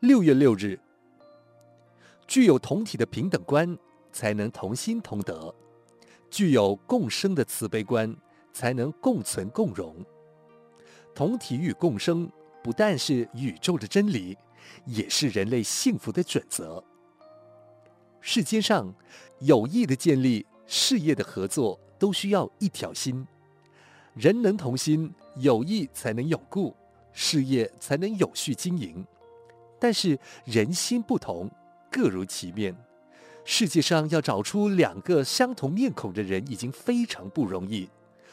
六月六日，具有同体的平等观，才能同心同德；具有共生的慈悲观，才能共存共荣。同体与共生，不但是宇宙的真理，也是人类幸福的准则。世间上，友谊的建立、事业的合作，都需要一条心。人能同心，友谊才能永固，事业才能有序经营。但是人心不同，各如其面。世界上要找出两个相同面孔的人已经非常不容易，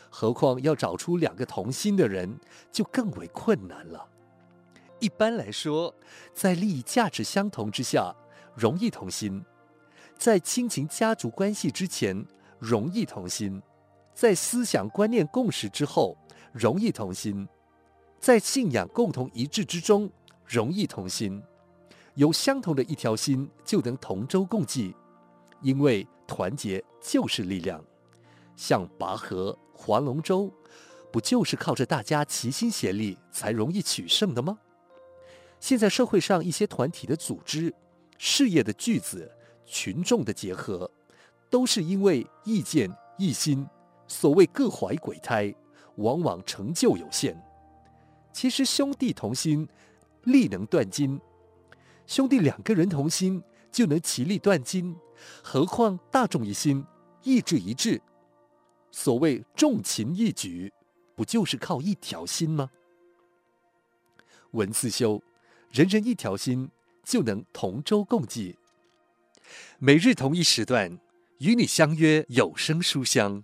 何况要找出两个同心的人，就更为困难了。一般来说，在利益价值相同之下，容易同心；在亲情家族关系之前，容易同心；在思想观念共识之后，容易同心；在信仰共同一致之中。容易同心，有相同的一条心，就能同舟共济，因为团结就是力量。像拔河、划龙舟，不就是靠着大家齐心协力才容易取胜的吗？现在社会上一些团体的组织、事业的聚子、群众的结合，都是因为意见异心，所谓各怀鬼胎，往往成就有限。其实兄弟同心。力能断金，兄弟两个人同心就能其利断金，何况大众一心，意志一致。所谓众勤一举，不就是靠一条心吗？文字修，人人一条心，就能同舟共济。每日同一时段，与你相约有声书香。